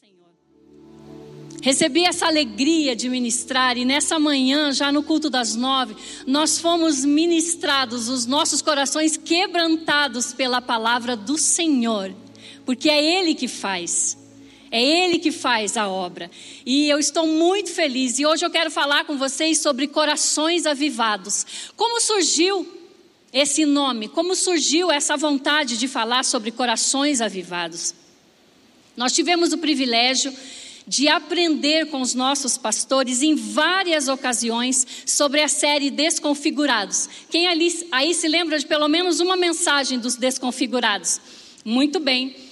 Senhor. Recebi essa alegria de ministrar e nessa manhã, já no culto das nove, nós fomos ministrados, os nossos corações quebrantados pela palavra do Senhor, porque é Ele que faz. É Ele que faz a obra. E eu estou muito feliz. E hoje eu quero falar com vocês sobre corações avivados. Como surgiu esse nome? Como surgiu essa vontade de falar sobre corações avivados? Nós tivemos o privilégio de aprender com os nossos pastores em várias ocasiões sobre a série Desconfigurados. Quem ali, aí se lembra de pelo menos uma mensagem dos Desconfigurados? Muito bem.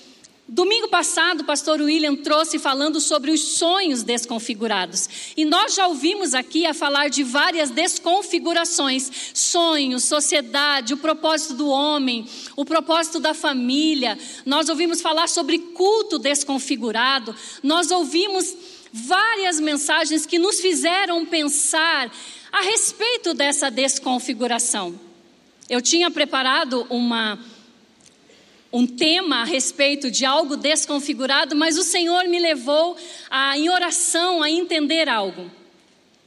Domingo passado, o pastor William trouxe falando sobre os sonhos desconfigurados. E nós já ouvimos aqui a falar de várias desconfigurações: sonhos, sociedade, o propósito do homem, o propósito da família. Nós ouvimos falar sobre culto desconfigurado. Nós ouvimos várias mensagens que nos fizeram pensar a respeito dessa desconfiguração. Eu tinha preparado uma um tema a respeito de algo desconfigurado, mas o Senhor me levou a, em oração a entender algo.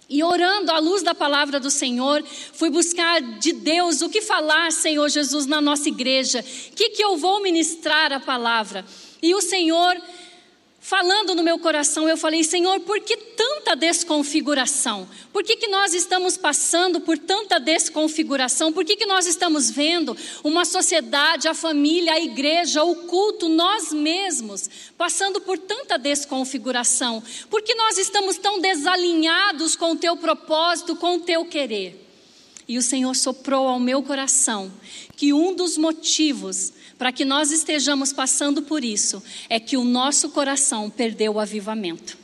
E orando à luz da palavra do Senhor, fui buscar de Deus o que falar, Senhor Jesus, na nossa igreja. O que, que eu vou ministrar a palavra? E o Senhor falando no meu coração, eu falei: Senhor, por que tanta desconfiguração? Por que, que nós estamos passando por tanta desconfiguração? Por que, que nós estamos vendo uma sociedade, a família, a igreja, o culto, nós mesmos, passando por tanta desconfiguração? Por que nós estamos tão desalinhados com o teu propósito, com o teu querer? E o Senhor soprou ao meu coração que um dos motivos para que nós estejamos passando por isso é que o nosso coração perdeu o avivamento.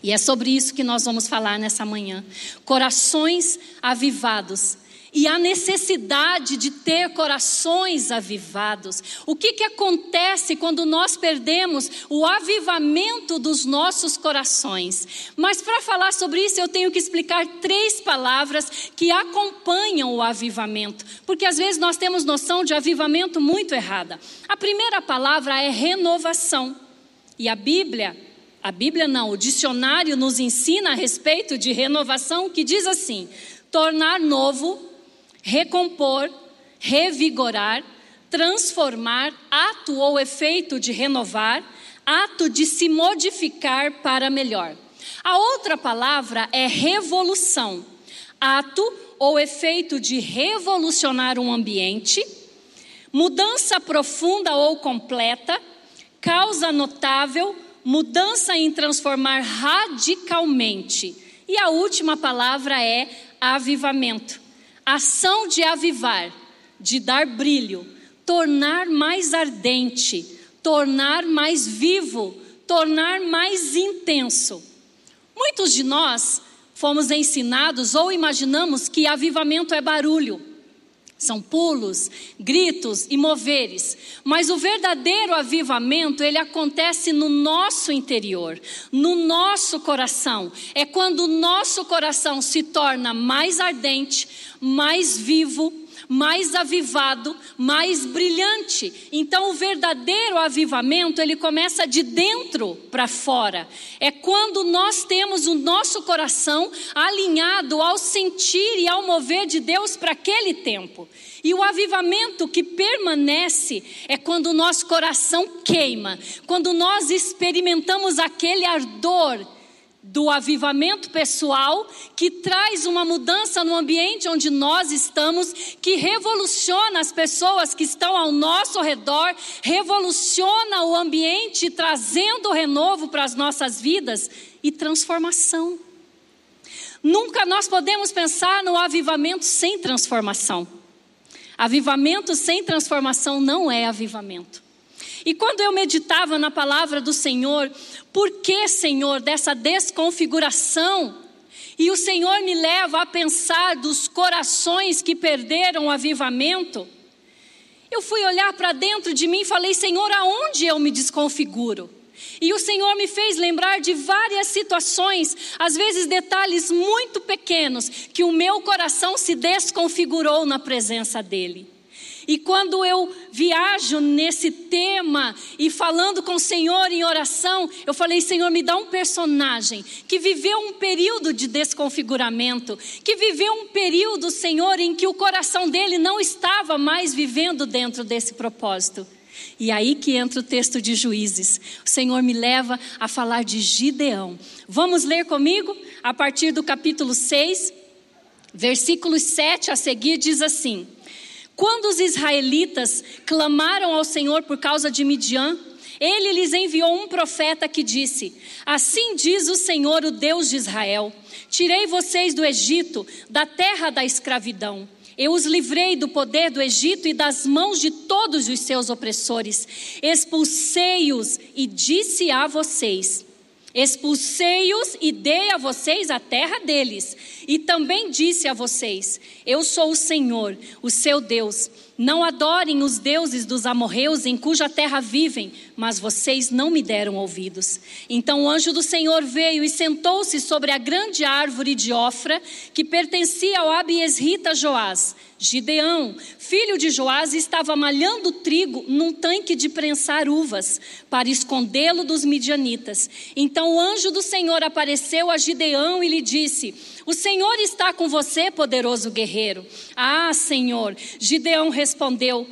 E é sobre isso que nós vamos falar nessa manhã. Corações avivados e a necessidade de ter corações avivados. O que, que acontece quando nós perdemos o avivamento dos nossos corações? Mas para falar sobre isso, eu tenho que explicar três palavras que acompanham o avivamento, porque às vezes nós temos noção de avivamento muito errada. A primeira palavra é renovação, e a Bíblia a Bíblia não, o dicionário nos ensina a respeito de renovação que diz assim: tornar novo, recompor, revigorar, transformar, ato ou efeito de renovar, ato de se modificar para melhor. A outra palavra é revolução, ato ou efeito de revolucionar um ambiente, mudança profunda ou completa, causa notável, mudança em transformar radicalmente. E a última palavra é avivamento ação de avivar, de dar brilho, tornar mais ardente, tornar mais vivo, tornar mais intenso. Muitos de nós fomos ensinados ou imaginamos que avivamento é barulho. São pulos, gritos e moveres. Mas o verdadeiro avivamento, ele acontece no nosso interior, no nosso coração. É quando o nosso coração se torna mais ardente, mais vivo, mais avivado, mais brilhante. Então o verdadeiro avivamento, ele começa de dentro para fora. É quando nós temos o nosso coração alinhado ao sentir e ao mover de Deus para aquele tempo. E o avivamento que permanece é quando o nosso coração queima, quando nós experimentamos aquele ardor do avivamento pessoal, que traz uma mudança no ambiente onde nós estamos, que revoluciona as pessoas que estão ao nosso redor, revoluciona o ambiente, trazendo renovo para as nossas vidas e transformação. Nunca nós podemos pensar no avivamento sem transformação. Avivamento sem transformação não é avivamento. E quando eu meditava na palavra do Senhor, por que, Senhor, dessa desconfiguração? E o Senhor me leva a pensar dos corações que perderam o avivamento. Eu fui olhar para dentro de mim e falei: Senhor, aonde eu me desconfiguro? E o Senhor me fez lembrar de várias situações, às vezes detalhes muito pequenos, que o meu coração se desconfigurou na presença dEle. E quando eu viajo nesse tema e falando com o Senhor em oração, eu falei: Senhor, me dá um personagem que viveu um período de desconfiguramento, que viveu um período, Senhor, em que o coração dele não estava mais vivendo dentro desse propósito. E aí que entra o texto de Juízes. O Senhor me leva a falar de Gideão. Vamos ler comigo? A partir do capítulo 6, versículos 7 a seguir, diz assim. Quando os israelitas clamaram ao Senhor por causa de Midian, ele lhes enviou um profeta que disse: Assim diz o Senhor, o Deus de Israel: Tirei vocês do Egito, da terra da escravidão. Eu os livrei do poder do Egito e das mãos de todos os seus opressores. Expulsei-os e disse a vocês: Expulsei-os e dei a vocês a terra deles. E também disse a vocês: Eu sou o Senhor, o seu Deus. Não adorem os deuses dos amorreus em cuja terra vivem, mas vocês não me deram ouvidos. Então o anjo do Senhor veio e sentou-se sobre a grande árvore de Ofra, que pertencia ao Abiesrita Joás. Gideão, filho de Joás, estava malhando trigo num tanque de prensar uvas, para escondê-lo dos midianitas. Então o anjo do Senhor apareceu a Gideão e lhe disse: O Senhor está com você, poderoso guerreiro. Ah, Senhor. Gideão respondeu: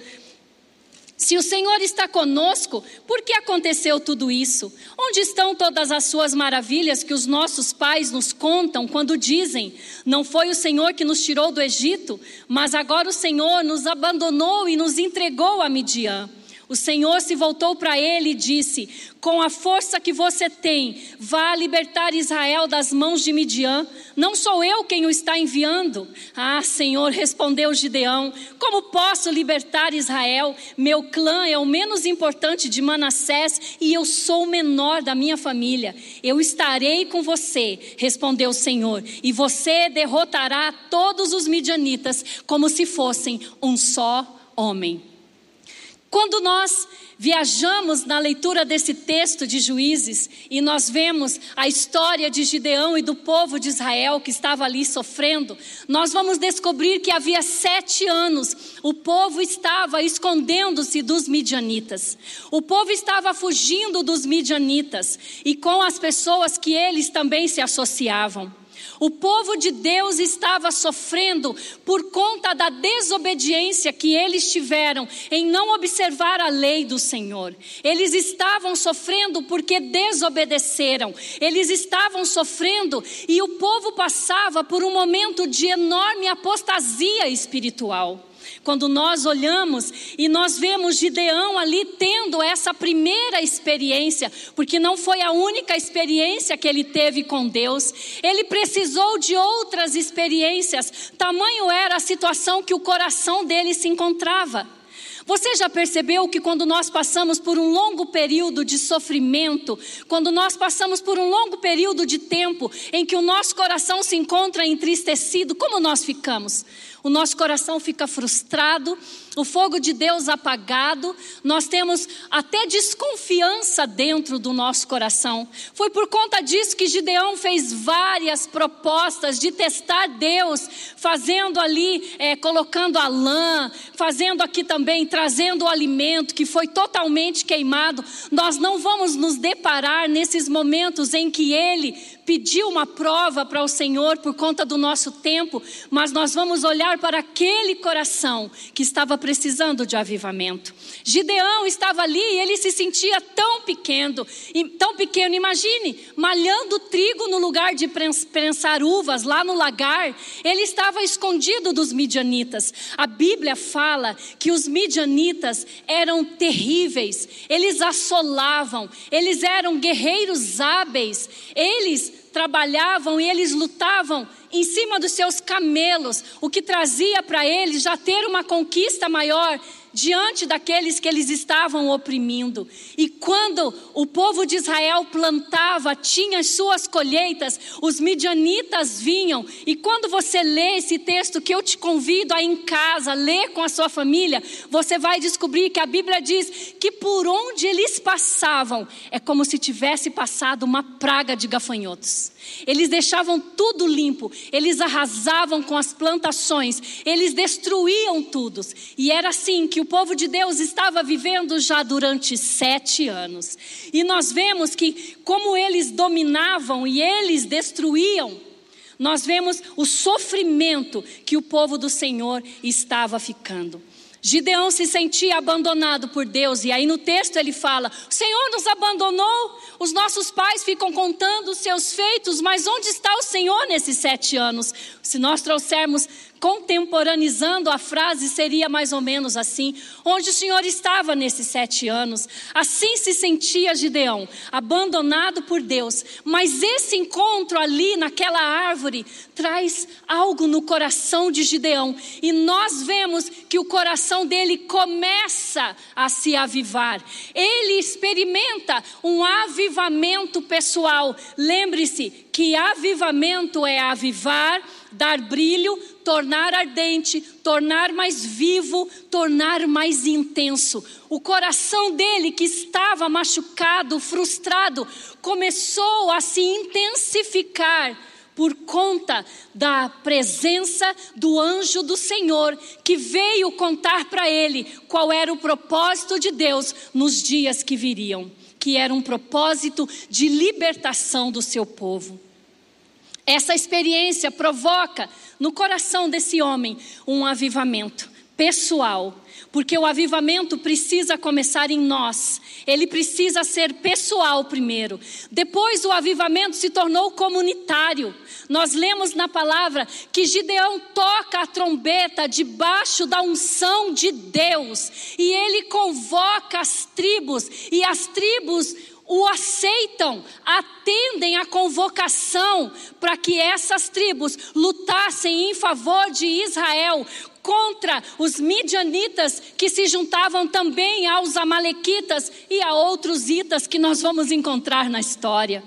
se o Senhor está conosco, por que aconteceu tudo isso? Onde estão todas as suas maravilhas que os nossos pais nos contam quando dizem: Não foi o Senhor que nos tirou do Egito, mas agora o Senhor nos abandonou e nos entregou a Midian? O Senhor se voltou para ele e disse: Com a força que você tem, vá libertar Israel das mãos de Midian. Não sou eu quem o está enviando. Ah, Senhor, respondeu Gideão: Como posso libertar Israel? Meu clã é o menos importante de Manassés e eu sou o menor da minha família. Eu estarei com você, respondeu o Senhor, e você derrotará todos os midianitas como se fossem um só homem. Quando nós viajamos na leitura desse texto de Juízes e nós vemos a história de Gideão e do povo de Israel que estava ali sofrendo, nós vamos descobrir que havia sete anos o povo estava escondendo-se dos midianitas, o povo estava fugindo dos midianitas e com as pessoas que eles também se associavam. O povo de Deus estava sofrendo por conta da desobediência que eles tiveram em não observar a lei do Senhor. Eles estavam sofrendo porque desobedeceram. Eles estavam sofrendo e o povo passava por um momento de enorme apostasia espiritual. Quando nós olhamos e nós vemos Gideão ali tendo essa primeira experiência, porque não foi a única experiência que ele teve com Deus, ele precisou de outras experiências, tamanho era a situação que o coração dele se encontrava. Você já percebeu que quando nós passamos por um longo período de sofrimento, quando nós passamos por um longo período de tempo em que o nosso coração se encontra entristecido, como nós ficamos? O nosso coração fica frustrado, o fogo de Deus apagado, nós temos até desconfiança dentro do nosso coração. Foi por conta disso que Gideão fez várias propostas de testar Deus, fazendo ali, é, colocando a lã, fazendo aqui também, trazendo o alimento que foi totalmente queimado. Nós não vamos nos deparar nesses momentos em que ele pediu uma prova para o Senhor por conta do nosso tempo, mas nós vamos olhar para aquele coração que estava precisando de avivamento. Gideão estava ali e ele se sentia tão pequeno, tão pequeno, imagine, malhando trigo no lugar de prensar uvas lá no lagar, ele estava escondido dos midianitas. A Bíblia fala que os midianitas eram terríveis, eles assolavam, eles eram guerreiros hábeis, eles trabalhavam e eles lutavam em cima dos seus camelos, o que trazia para eles já ter uma conquista maior diante daqueles que eles estavam oprimindo. E quando o povo de Israel plantava, tinha as suas colheitas, os midianitas vinham. E quando você lê esse texto que eu te convido a em casa, ler com a sua família, você vai descobrir que a Bíblia diz que por onde eles passavam é como se tivesse passado uma praga de gafanhotos. Eles deixavam tudo limpo, eles arrasavam com as plantações, eles destruíam tudo. E era assim que o povo de Deus estava vivendo já durante sete anos. E nós vemos que, como eles dominavam e eles destruíam, nós vemos o sofrimento que o povo do Senhor estava ficando. Gideão se sentia abandonado por Deus, e aí no texto ele fala: O Senhor nos abandonou, os nossos pais ficam contando os seus feitos, mas onde está o Senhor nesses sete anos? Se nós trouxermos contemporaneizando a frase, seria mais ou menos assim: onde o Senhor estava nesses sete anos. Assim se sentia Gideão, abandonado por Deus. Mas esse encontro ali naquela árvore traz algo no coração de Gideão. E nós vemos que o coração dele começa a se avivar. Ele experimenta um avivamento pessoal. Lembre-se que avivamento é avivar dar brilho, tornar ardente, tornar mais vivo, tornar mais intenso. O coração dele, que estava machucado, frustrado, começou a se intensificar por conta da presença do anjo do Senhor que veio contar para ele qual era o propósito de Deus nos dias que viriam, que era um propósito de libertação do seu povo. Essa experiência provoca no coração desse homem um avivamento pessoal, porque o avivamento precisa começar em nós, ele precisa ser pessoal primeiro. Depois o avivamento se tornou comunitário. Nós lemos na palavra que Gideão toca a trombeta debaixo da unção de Deus e ele convoca as tribos, e as tribos o aceitam, atendem à convocação para que essas tribos lutassem em favor de Israel contra os midianitas que se juntavam também aos amalequitas e a outros itas que nós vamos encontrar na história.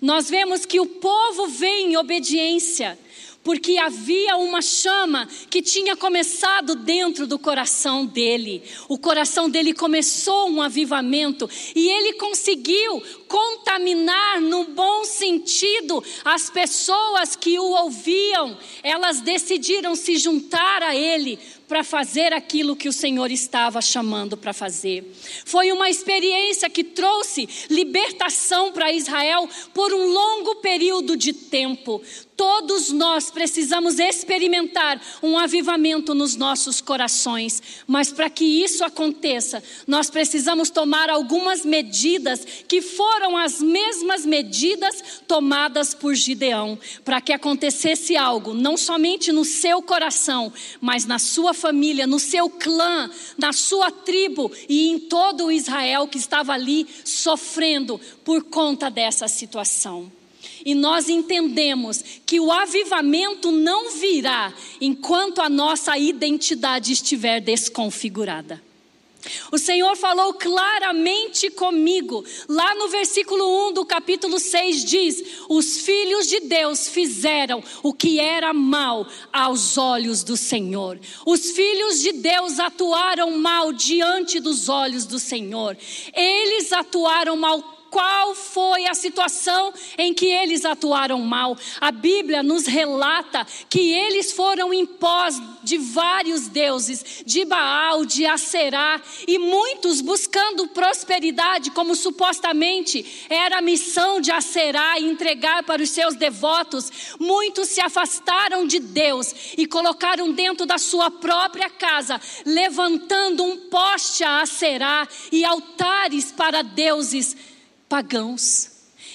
Nós vemos que o povo vem em obediência porque havia uma chama que tinha começado dentro do coração dele. O coração dele começou um avivamento e ele conseguiu contaminar no bom sentido as pessoas que o ouviam. Elas decidiram se juntar a ele para fazer aquilo que o Senhor estava chamando para fazer. Foi uma experiência que trouxe libertação para Israel por um longo período de tempo. Todos nós precisamos experimentar um avivamento nos nossos corações, mas para que isso aconteça, nós precisamos tomar algumas medidas que foram as mesmas medidas tomadas por Gideão, para que acontecesse algo, não somente no seu coração, mas na sua família, no seu clã, na sua tribo e em todo o Israel que estava ali sofrendo por conta dessa situação. E nós entendemos que o avivamento não virá enquanto a nossa identidade estiver desconfigurada. O Senhor falou claramente comigo, lá no versículo 1 do capítulo 6 diz: Os filhos de Deus fizeram o que era mal aos olhos do Senhor. Os filhos de Deus atuaram mal diante dos olhos do Senhor. Eles atuaram mal qual foi a situação em que eles atuaram mal. A Bíblia nos relata que eles foram em pós de vários deuses, de Baal, de Aserá, e muitos buscando prosperidade, como supostamente era a missão de Aserá entregar para os seus devotos. Muitos se afastaram de Deus e colocaram dentro da sua própria casa, levantando um poste a Aserá e altares para deuses pagãos.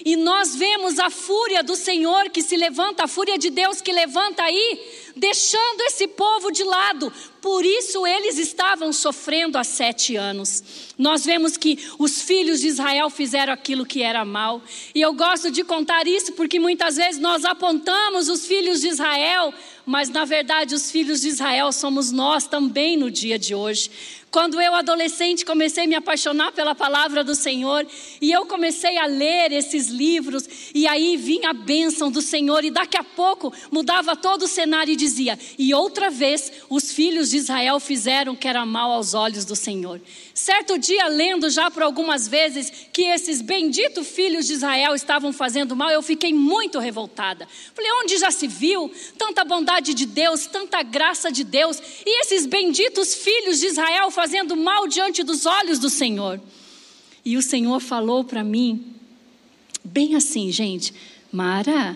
E nós vemos a fúria do Senhor que se levanta, a fúria de Deus que levanta aí, deixando esse povo de lado. Por isso eles estavam sofrendo há sete anos. Nós vemos que os filhos de Israel fizeram aquilo que era mal. E eu gosto de contar isso porque muitas vezes nós apontamos os filhos de Israel, mas na verdade os filhos de Israel somos nós também no dia de hoje. Quando eu, adolescente, comecei a me apaixonar pela palavra do Senhor, e eu comecei a ler esses livros, e aí vinha a bênção do Senhor, e daqui a pouco mudava todo o cenário e dizia: E outra vez os filhos de Israel fizeram que era mal aos olhos do Senhor. Certo dia, lendo já por algumas vezes que esses benditos filhos de Israel estavam fazendo mal, eu fiquei muito revoltada. Falei: onde já se viu tanta bondade de Deus, tanta graça de Deus, e esses benditos filhos de Israel fazendo mal diante dos olhos do Senhor. E o Senhor falou para mim, bem assim, gente, Mara,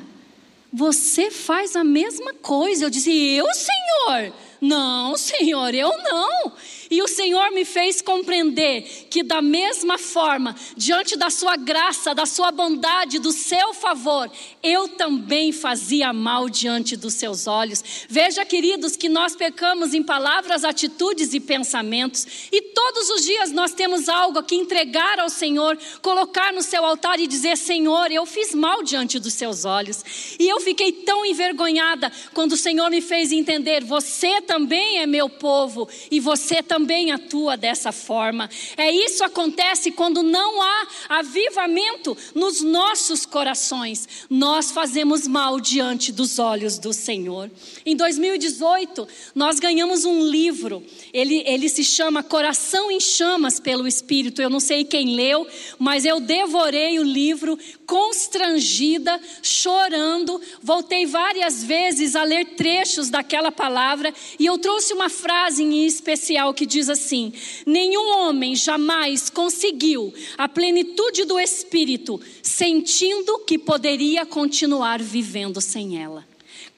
você faz a mesma coisa. Eu disse, eu, Senhor? Não, Senhor, eu não. E o Senhor me fez compreender que, da mesma forma, diante da Sua graça, da Sua bondade, do seu favor, eu também fazia mal diante dos seus olhos. Veja, queridos, que nós pecamos em palavras, atitudes e pensamentos, e todos os dias nós temos algo que entregar ao Senhor, colocar no seu altar e dizer: Senhor, eu fiz mal diante dos seus olhos. E eu fiquei tão envergonhada quando o Senhor me fez entender: você também é meu povo e você também também atua dessa forma. É isso acontece quando não há avivamento nos nossos corações. Nós fazemos mal diante dos olhos do Senhor. Em 2018, nós ganhamos um livro. Ele, ele se chama Coração em Chamas pelo Espírito. Eu não sei quem leu, mas eu devorei o livro constrangida, chorando. Voltei várias vezes a ler trechos daquela palavra e eu trouxe uma frase em especial que diz assim: Nenhum homem jamais conseguiu a plenitude do Espírito sentindo que poderia continuar vivendo sem ela.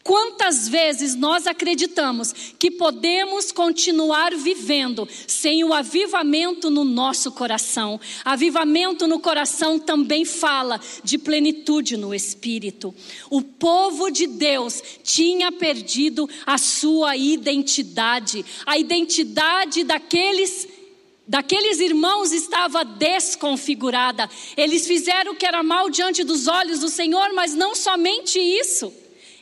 Quantas vezes nós acreditamos que podemos continuar vivendo sem o avivamento no nosso coração? Avivamento no coração também fala de plenitude no espírito. O povo de Deus tinha perdido a sua identidade, a identidade daqueles daqueles irmãos estava desconfigurada. Eles fizeram o que era mal diante dos olhos do Senhor, mas não somente isso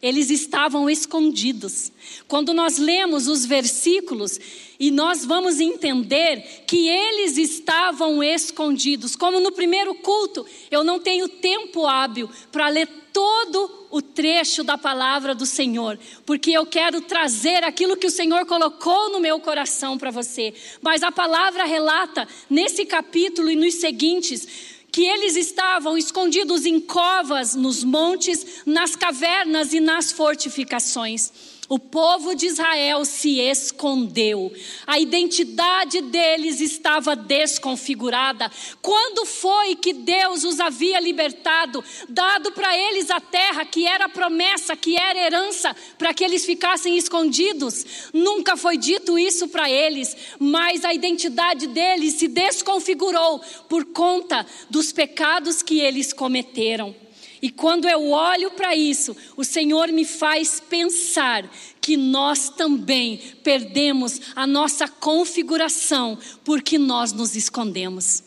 eles estavam escondidos. Quando nós lemos os versículos e nós vamos entender que eles estavam escondidos. Como no primeiro culto, eu não tenho tempo hábil para ler todo o trecho da palavra do Senhor, porque eu quero trazer aquilo que o Senhor colocou no meu coração para você. Mas a palavra relata nesse capítulo e nos seguintes que eles estavam escondidos em covas, nos montes, nas cavernas e nas fortificações. O povo de Israel se escondeu, a identidade deles estava desconfigurada. Quando foi que Deus os havia libertado, dado para eles a terra que era promessa, que era herança, para que eles ficassem escondidos? Nunca foi dito isso para eles, mas a identidade deles se desconfigurou por conta dos pecados que eles cometeram. E quando eu olho para isso, o Senhor me faz pensar que nós também perdemos a nossa configuração porque nós nos escondemos.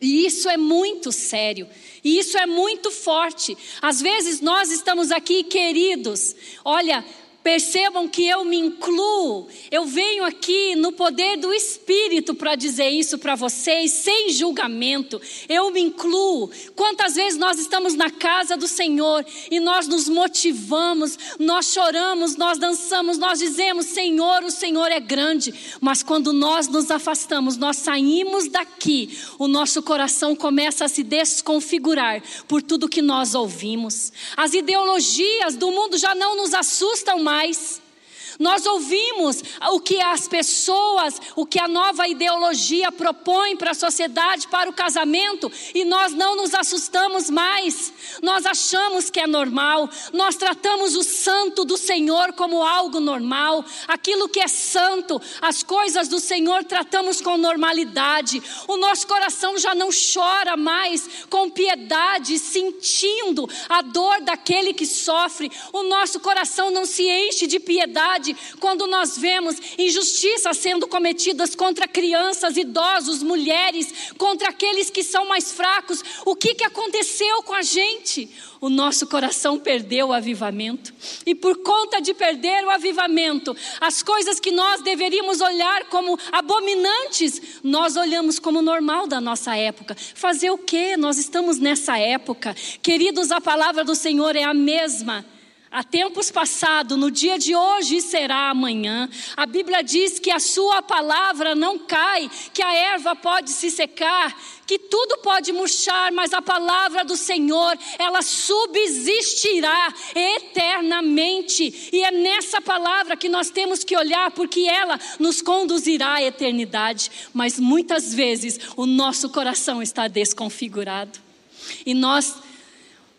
E isso é muito sério, e isso é muito forte. Às vezes nós estamos aqui, queridos, olha, Percebam que eu me incluo, eu venho aqui no poder do Espírito para dizer isso para vocês, sem julgamento. Eu me incluo. Quantas vezes nós estamos na casa do Senhor e nós nos motivamos, nós choramos, nós dançamos, nós dizemos: Senhor, o Senhor é grande. Mas quando nós nos afastamos, nós saímos daqui, o nosso coração começa a se desconfigurar por tudo que nós ouvimos. As ideologias do mundo já não nos assustam mais mais. Nós ouvimos o que as pessoas, o que a nova ideologia propõe para a sociedade, para o casamento, e nós não nos assustamos mais. Nós achamos que é normal. Nós tratamos o santo do Senhor como algo normal. Aquilo que é santo, as coisas do Senhor tratamos com normalidade. O nosso coração já não chora mais com piedade, sentindo a dor daquele que sofre. O nosso coração não se enche de piedade quando nós vemos injustiças sendo cometidas contra crianças, idosos, mulheres, contra aqueles que são mais fracos, o que, que aconteceu com a gente? o nosso coração perdeu o avivamento. E por conta de perder o avivamento, as coisas que nós deveríamos olhar como abominantes, nós olhamos como normal da nossa época. Fazer o quê? Nós estamos nessa época. Queridos, a palavra do Senhor é a mesma. Há tempos passados, no dia de hoje será amanhã. A Bíblia diz que a sua palavra não cai, que a erva pode se secar, que tudo pode murchar, mas a palavra do Senhor, ela subsistirá eternamente. E é nessa palavra que nós temos que olhar, porque ela nos conduzirá à eternidade. Mas muitas vezes o nosso coração está desconfigurado. E nós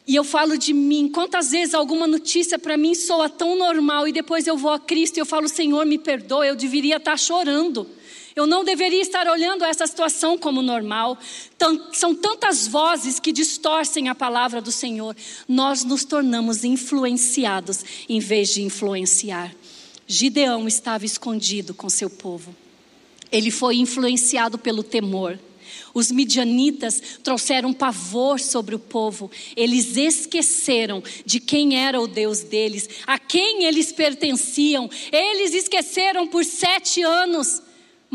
e eu falo de mim, quantas vezes alguma notícia para mim soa tão normal e depois eu vou a Cristo e eu falo, Senhor, me perdoa, eu deveria estar chorando. Eu não deveria estar olhando essa situação como normal. São tantas vozes que distorcem a palavra do Senhor. Nós nos tornamos influenciados em vez de influenciar. Gideão estava escondido com seu povo. Ele foi influenciado pelo temor. Os midianitas trouxeram pavor sobre o povo. Eles esqueceram de quem era o Deus deles, a quem eles pertenciam. Eles esqueceram por sete anos.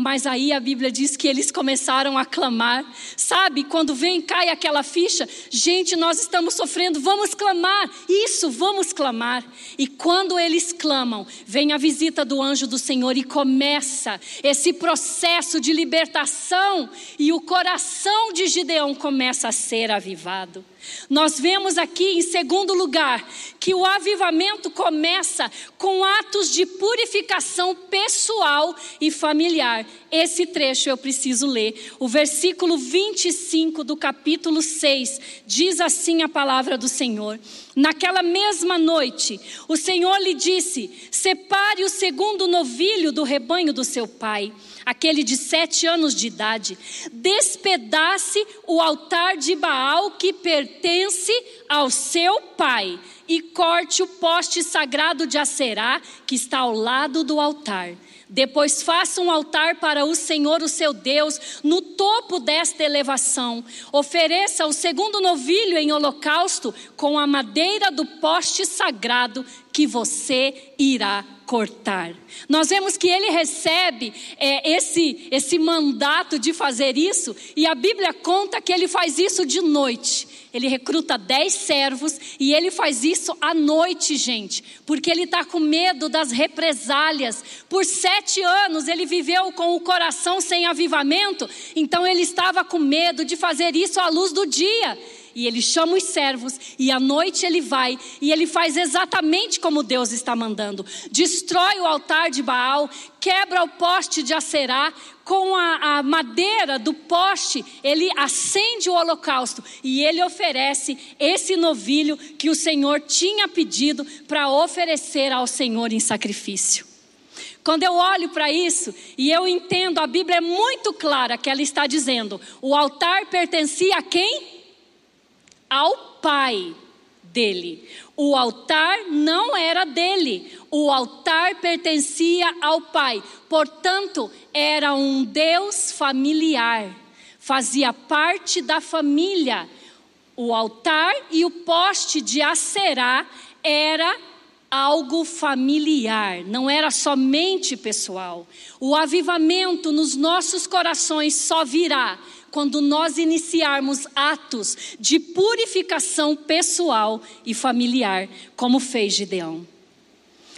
Mas aí a Bíblia diz que eles começaram a clamar. Sabe, quando vem cai aquela ficha, gente, nós estamos sofrendo, vamos clamar. Isso, vamos clamar. E quando eles clamam, vem a visita do anjo do Senhor e começa esse processo de libertação e o coração de Gideão começa a ser avivado. Nós vemos aqui, em segundo lugar, que o avivamento começa com atos de purificação pessoal e familiar. Esse trecho eu preciso ler. O versículo 25 do capítulo 6 diz assim a palavra do Senhor. Naquela mesma noite, o Senhor lhe disse: Separe o segundo novilho do rebanho do seu pai aquele de sete anos de idade, despedace o altar de Baal que pertence ao seu pai e corte o poste sagrado de Acerá que está ao lado do altar. Depois faça um altar para o Senhor, o seu Deus, no topo desta elevação. Ofereça o segundo novilho em holocausto com a madeira do poste sagrado que você irá cortar. Nós vemos que ele recebe é, esse, esse mandato de fazer isso, e a Bíblia conta que ele faz isso de noite. Ele recruta dez servos e ele faz isso à noite, gente, porque ele está com medo das represálias. Por sete anos ele viveu com o coração sem avivamento, então ele estava com medo de fazer isso à luz do dia. E ele chama os servos, e à noite ele vai, e ele faz exatamente como Deus está mandando: destrói o altar de Baal, quebra o poste de Acerá, com a, a madeira do poste, ele acende o holocausto e ele oferece esse novilho que o Senhor tinha pedido para oferecer ao Senhor em sacrifício. Quando eu olho para isso e eu entendo, a Bíblia é muito clara que ela está dizendo: o altar pertencia a quem? Ao pai dele. O altar não era dele, o altar pertencia ao pai. Portanto, era um Deus familiar, fazia parte da família. O altar e o poste de Acerá era algo familiar, não era somente pessoal. O avivamento nos nossos corações só virá quando nós iniciarmos atos de purificação pessoal e familiar, como fez Gideão.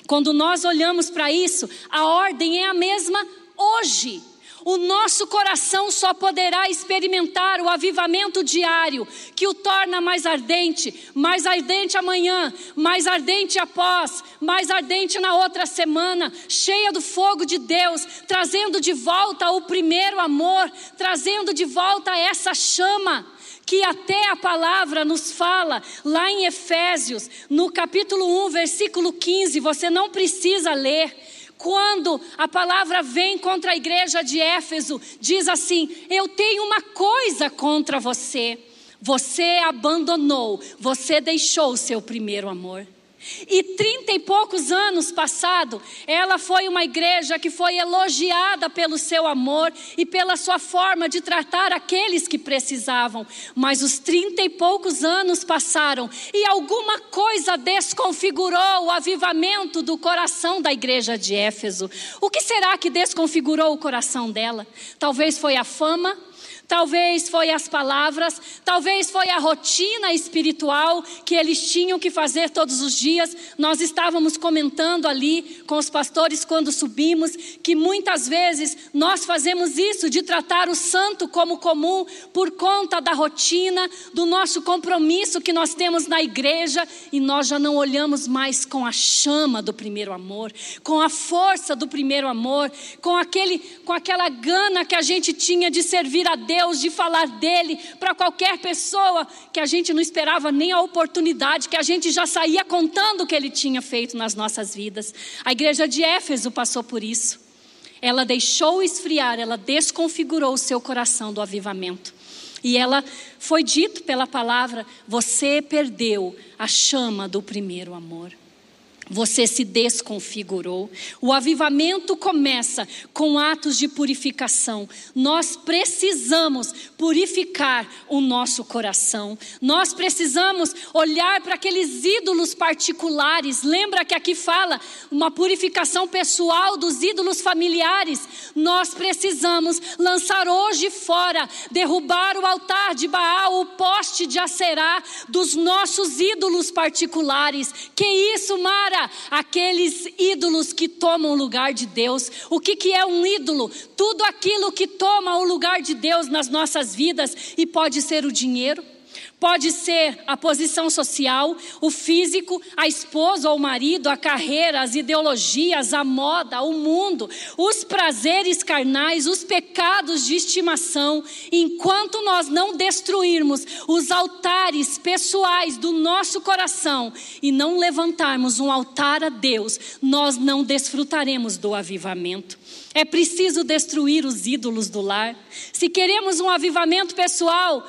Quando nós olhamos para isso, a ordem é a mesma hoje. O nosso coração só poderá experimentar o avivamento diário, que o torna mais ardente, mais ardente amanhã, mais ardente após, mais ardente na outra semana, cheia do fogo de Deus, trazendo de volta o primeiro amor, trazendo de volta essa chama que até a palavra nos fala lá em Efésios, no capítulo 1, versículo 15, você não precisa ler quando a palavra vem contra a igreja de Éfeso, diz assim: Eu tenho uma coisa contra você. Você abandonou, você deixou o seu primeiro amor. E trinta e poucos anos passado, ela foi uma igreja que foi elogiada pelo seu amor e pela sua forma de tratar aqueles que precisavam. Mas os trinta e poucos anos passaram e alguma coisa desconfigurou o avivamento do coração da igreja de Éfeso. O que será que desconfigurou o coração dela? Talvez foi a fama talvez foi as palavras, talvez foi a rotina espiritual que eles tinham que fazer todos os dias. Nós estávamos comentando ali com os pastores quando subimos que muitas vezes nós fazemos isso de tratar o santo como comum por conta da rotina, do nosso compromisso que nós temos na igreja e nós já não olhamos mais com a chama do primeiro amor, com a força do primeiro amor, com aquele com aquela gana que a gente tinha de servir a Deus Deus, de falar dele para qualquer pessoa que a gente não esperava nem a oportunidade, que a gente já saía contando o que ele tinha feito nas nossas vidas. A igreja de Éfeso passou por isso. Ela deixou esfriar, ela desconfigurou o seu coração do avivamento. E ela foi dito pela palavra: você perdeu a chama do primeiro amor. Você se desconfigurou. O avivamento começa com atos de purificação. Nós precisamos purificar o nosso coração. Nós precisamos olhar para aqueles ídolos particulares. Lembra que aqui fala uma purificação pessoal dos ídolos familiares. Nós precisamos lançar hoje fora, derrubar o altar de Baal, o poste de Acerá dos nossos ídolos particulares. Que isso, Mara? Aqueles ídolos que tomam o lugar de Deus. O que, que é um ídolo? Tudo aquilo que toma o lugar de Deus nas nossas vidas e pode ser o dinheiro Pode ser a posição social, o físico, a esposa ou o marido, a carreira, as ideologias, a moda, o mundo, os prazeres carnais, os pecados de estimação. Enquanto nós não destruirmos os altares pessoais do nosso coração e não levantarmos um altar a Deus, nós não desfrutaremos do avivamento. É preciso destruir os ídolos do lar. Se queremos um avivamento pessoal,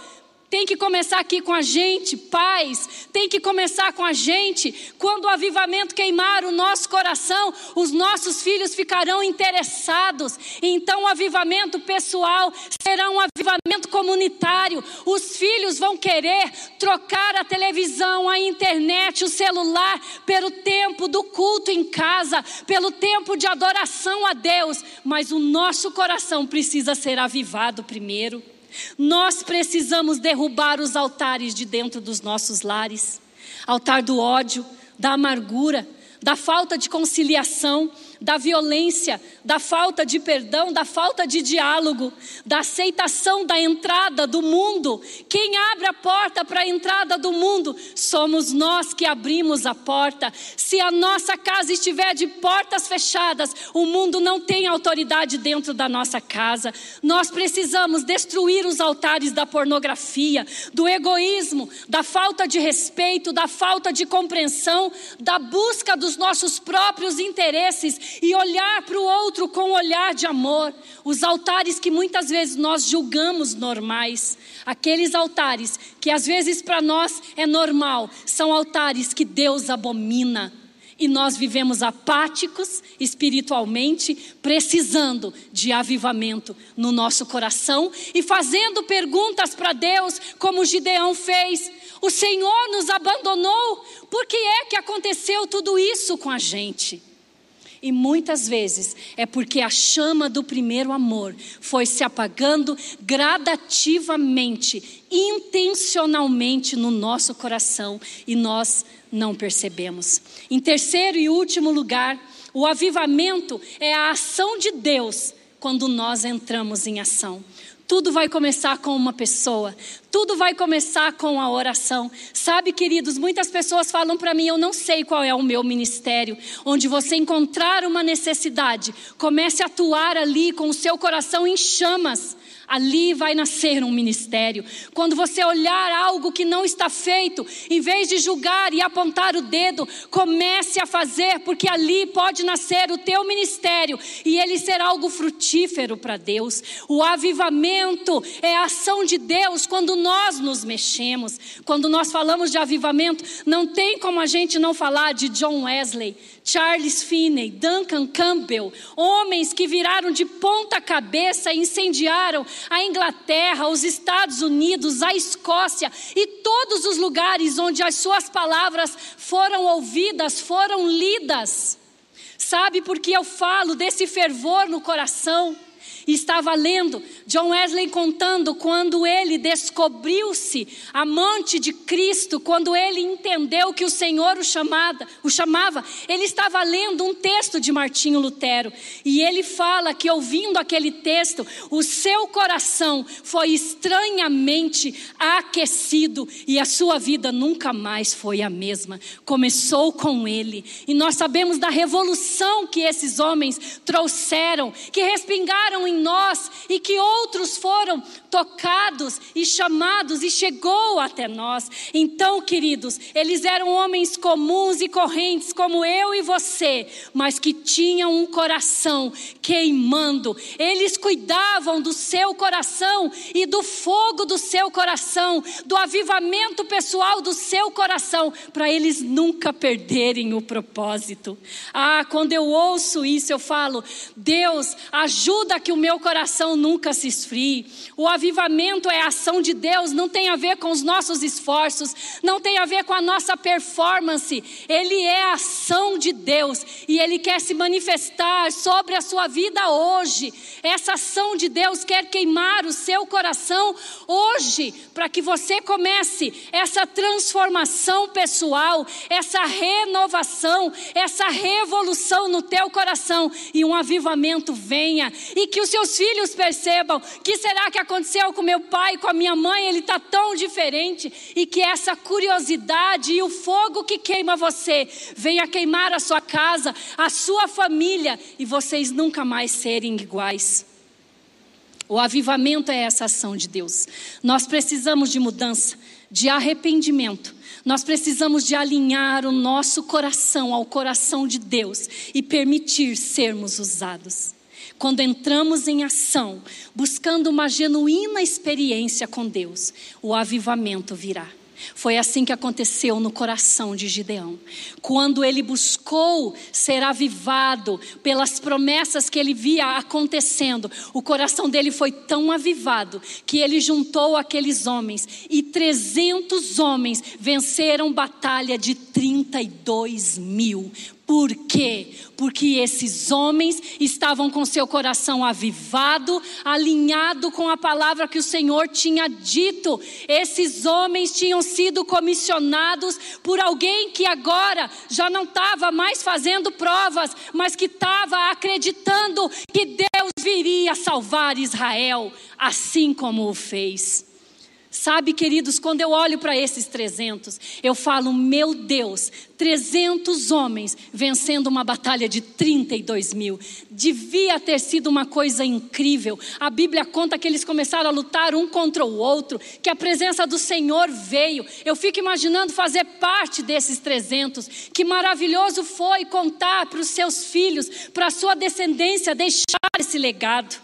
tem que começar aqui com a gente, pais, tem que começar com a gente. Quando o avivamento queimar o nosso coração, os nossos filhos ficarão interessados. Então, o avivamento pessoal será um avivamento comunitário. Os filhos vão querer trocar a televisão, a internet, o celular pelo tempo do culto em casa, pelo tempo de adoração a Deus. Mas o nosso coração precisa ser avivado primeiro. Nós precisamos derrubar os altares de dentro dos nossos lares. Altar do ódio, da amargura, da falta de conciliação, da violência, da falta de perdão, da falta de diálogo, da aceitação da entrada do mundo. Quem abre a porta para a entrada do mundo somos nós que abrimos a porta. Se a nossa casa estiver de portas fechadas, o mundo não tem autoridade dentro da nossa casa. Nós precisamos destruir os altares da pornografia, do egoísmo, da falta de respeito, da falta de compreensão, da busca dos nossos próprios interesses e olhar para o outro com um olhar de amor. Os altares que muitas vezes nós julgamos normais, aqueles altares que às vezes para nós é normal, são altares que Deus abomina. E nós vivemos apáticos espiritualmente, precisando de avivamento no nosso coração e fazendo perguntas para Deus, como Gideão fez: O Senhor nos abandonou? Por que é que aconteceu tudo isso com a gente? E muitas vezes é porque a chama do primeiro amor foi se apagando gradativamente, intencionalmente no nosso coração e nós não percebemos. Em terceiro e último lugar, o avivamento é a ação de Deus quando nós entramos em ação. Tudo vai começar com uma pessoa, tudo vai começar com a oração. Sabe, queridos, muitas pessoas falam para mim: eu não sei qual é o meu ministério. Onde você encontrar uma necessidade, comece a atuar ali com o seu coração em chamas. Ali vai nascer um ministério. Quando você olhar algo que não está feito, em vez de julgar e apontar o dedo, comece a fazer, porque ali pode nascer o teu ministério e ele será algo frutífero para Deus. O avivamento é a ação de Deus quando nós nos mexemos. Quando nós falamos de avivamento, não tem como a gente não falar de John Wesley Charles Finney, Duncan Campbell, homens que viraram de ponta cabeça e incendiaram a Inglaterra, os Estados Unidos, a Escócia e todos os lugares onde as suas palavras foram ouvidas, foram lidas. Sabe por que eu falo desse fervor no coração? E estava lendo John Wesley contando quando ele descobriu-se amante de Cristo, quando ele entendeu que o Senhor o, chamada, o chamava. Ele estava lendo um texto de Martinho Lutero e ele fala que ouvindo aquele texto, o seu coração foi estranhamente aquecido e a sua vida nunca mais foi a mesma. Começou com ele e nós sabemos da revolução que esses homens trouxeram, que respingaram em em nós e que outros foram tocados e chamados e chegou até nós. Então, queridos, eles eram homens comuns e correntes como eu e você, mas que tinham um coração queimando. Eles cuidavam do seu coração e do fogo do seu coração, do avivamento pessoal do seu coração, para eles nunca perderem o propósito. Ah, quando eu ouço isso, eu falo: Deus, ajuda que o meu coração nunca se esfrie. O avivamento é a ação de Deus, não tem a ver com os nossos esforços, não tem a ver com a nossa performance. Ele é a ação de Deus e ele quer se manifestar sobre a sua vida hoje. Essa ação de Deus quer queimar o seu coração hoje, para que você comece essa transformação pessoal, essa renovação, essa revolução no teu coração e um avivamento venha e que os seus filhos percebam que será que aconteceu com meu pai, com a minha mãe, ele está tão diferente e que essa curiosidade e o fogo que queima você venha queimar a sua casa, a sua família e vocês nunca mais serem iguais. O avivamento é essa ação de Deus. Nós precisamos de mudança, de arrependimento. Nós precisamos de alinhar o nosso coração ao coração de Deus e permitir sermos usados. Quando entramos em ação, buscando uma genuína experiência com Deus, o avivamento virá. Foi assim que aconteceu no coração de Gideão. Quando ele buscou ser avivado pelas promessas que ele via acontecendo, o coração dele foi tão avivado que ele juntou aqueles homens e 300 homens venceram batalha de 32 mil. Por quê? Porque esses homens estavam com seu coração avivado, alinhado com a palavra que o Senhor tinha dito. Esses homens tinham sido comissionados por alguém que agora já não estava mais fazendo provas, mas que estava acreditando que Deus viria salvar Israel, assim como o fez. Sabe, queridos, quando eu olho para esses 300, eu falo, meu Deus, 300 homens vencendo uma batalha de 32 mil. Devia ter sido uma coisa incrível. A Bíblia conta que eles começaram a lutar um contra o outro, que a presença do Senhor veio. Eu fico imaginando fazer parte desses 300. Que maravilhoso foi contar para os seus filhos, para a sua descendência, deixar esse legado.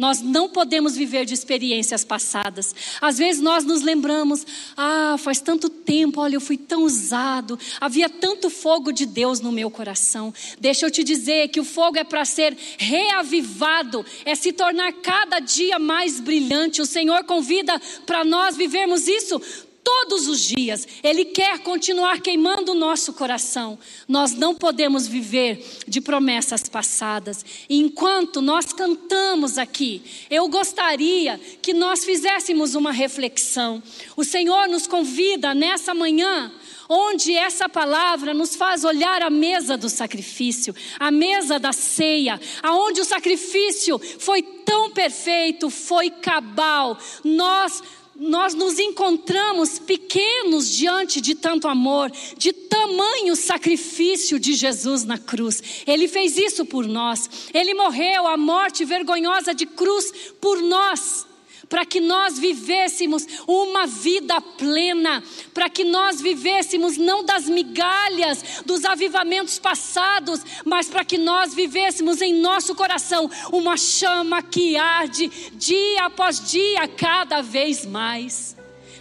Nós não podemos viver de experiências passadas. Às vezes nós nos lembramos, ah, faz tanto tempo, olha, eu fui tão usado, havia tanto fogo de Deus no meu coração. Deixa eu te dizer que o fogo é para ser reavivado, é se tornar cada dia mais brilhante. O Senhor convida para nós vivermos isso todos os dias. Ele quer continuar queimando o nosso coração. Nós não podemos viver de promessas passadas. Enquanto nós cantamos aqui, eu gostaria que nós fizéssemos uma reflexão. O Senhor nos convida nessa manhã onde essa palavra nos faz olhar a mesa do sacrifício, a mesa da ceia, aonde o sacrifício foi tão perfeito, foi cabal. Nós nós nos encontramos pequenos diante de tanto amor, de tamanho sacrifício de Jesus na cruz. Ele fez isso por nós. Ele morreu a morte vergonhosa de cruz por nós. Para que nós vivêssemos uma vida plena, para que nós vivêssemos não das migalhas dos avivamentos passados, mas para que nós vivêssemos em nosso coração uma chama que arde dia após dia, cada vez mais.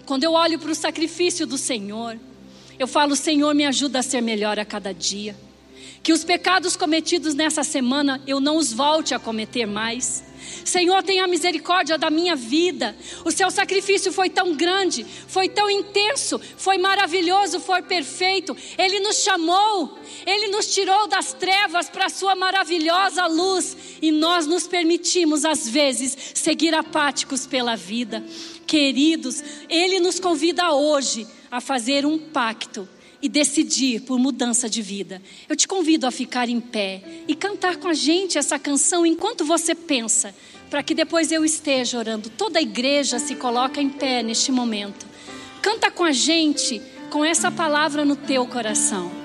Quando eu olho para o sacrifício do Senhor, eu falo, Senhor, me ajuda a ser melhor a cada dia. Que os pecados cometidos nessa semana eu não os volte a cometer mais. Senhor, tenha misericórdia da minha vida. O seu sacrifício foi tão grande, foi tão intenso, foi maravilhoso, foi perfeito. Ele nos chamou, ele nos tirou das trevas para a sua maravilhosa luz e nós nos permitimos, às vezes, seguir apáticos pela vida. Queridos, ele nos convida hoje a fazer um pacto e decidir por mudança de vida. Eu te convido a ficar em pé e cantar com a gente essa canção enquanto você pensa, para que depois eu esteja orando. Toda a igreja se coloca em pé neste momento. Canta com a gente com essa palavra no teu coração.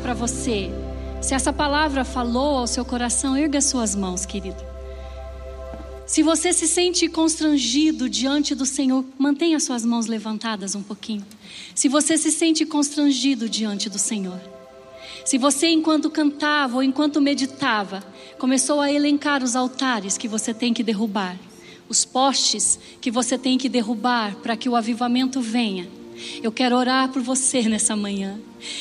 Para você, se essa palavra falou ao seu coração, erga suas mãos, querido. Se você se sente constrangido diante do Senhor, mantenha suas mãos levantadas um pouquinho. Se você se sente constrangido diante do Senhor. Se você, enquanto cantava ou enquanto meditava, começou a elencar os altares que você tem que derrubar, os postes que você tem que derrubar para que o avivamento venha, eu quero orar por você nessa manhã.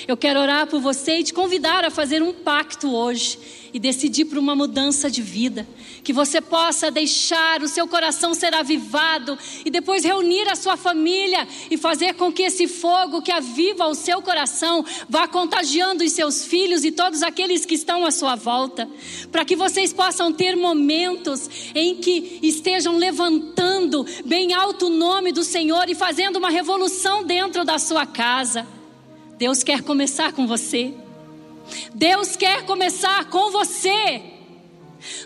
Eu quero orar por você e te convidar a fazer um pacto hoje e decidir por uma mudança de vida. Que você possa deixar o seu coração ser avivado e depois reunir a sua família e fazer com que esse fogo que aviva o seu coração vá contagiando os seus filhos e todos aqueles que estão à sua volta. Para que vocês possam ter momentos em que estejam levantando bem alto o nome do Senhor e fazendo uma revolução dentro da sua casa. Deus quer começar com você. Deus quer começar com você.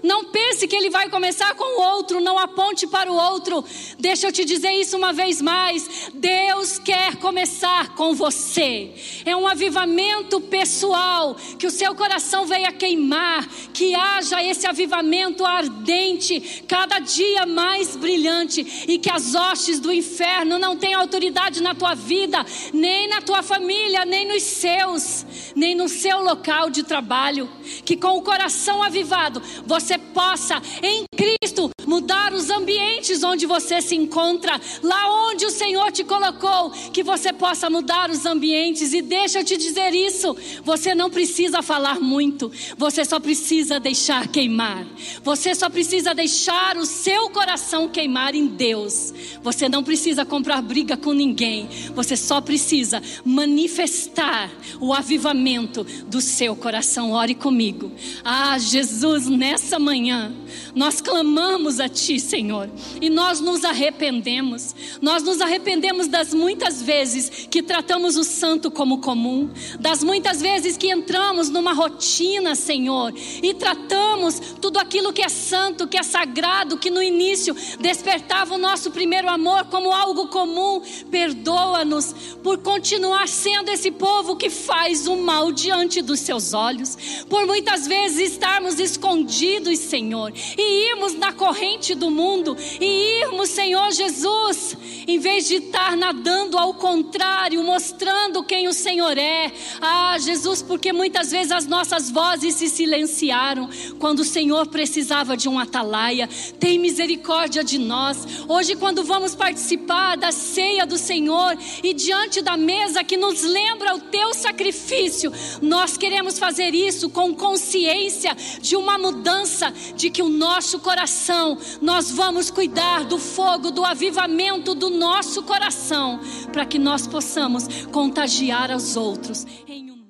Não pense que ele vai começar com o outro, não aponte para o outro. Deixa eu te dizer isso uma vez mais. Deus quer começar com você. É um avivamento pessoal, que o seu coração venha queimar, que haja esse avivamento ardente, cada dia mais brilhante e que as hostes do inferno não tenham autoridade na tua vida, nem na tua família, nem nos seus, nem no seu local de trabalho. Que com o coração avivado você possa, em Cristo, mudar os ambientes onde você se encontra, lá onde o Senhor te colocou, que você possa mudar os ambientes. E deixa eu te dizer isso: você não precisa falar muito, você só precisa deixar queimar, você só precisa deixar o seu coração queimar em Deus. Você não precisa comprar briga com ninguém, você só precisa manifestar o avivamento do seu coração. Ore comigo. Ah, Jesus, nessa manhã, Nós clamamos a Ti, Senhor, e nós nos arrependemos. Nós nos arrependemos das muitas vezes que tratamos o santo como comum, das muitas vezes que entramos numa rotina, Senhor, e tratamos tudo aquilo que é santo, que é sagrado, que no início despertava o nosso primeiro amor como algo comum. Perdoa-nos por continuar sendo esse povo que faz o mal diante dos Seus olhos, por muitas vezes estarmos escondidos, Senhor, irmos na corrente do mundo, e irmos, Senhor Jesus, em vez de estar nadando ao contrário, mostrando quem o Senhor é. Ah, Jesus, porque muitas vezes as nossas vozes se silenciaram quando o Senhor precisava de um atalaia. Tem misericórdia de nós. Hoje, quando vamos participar da ceia do Senhor e diante da mesa que nos lembra o teu sacrifício, nós queremos fazer isso com consciência de uma mudança, de que o nosso coração, nós vamos cuidar do fogo, do avivamento do nosso coração, para que nós possamos contagiar aos outros. Em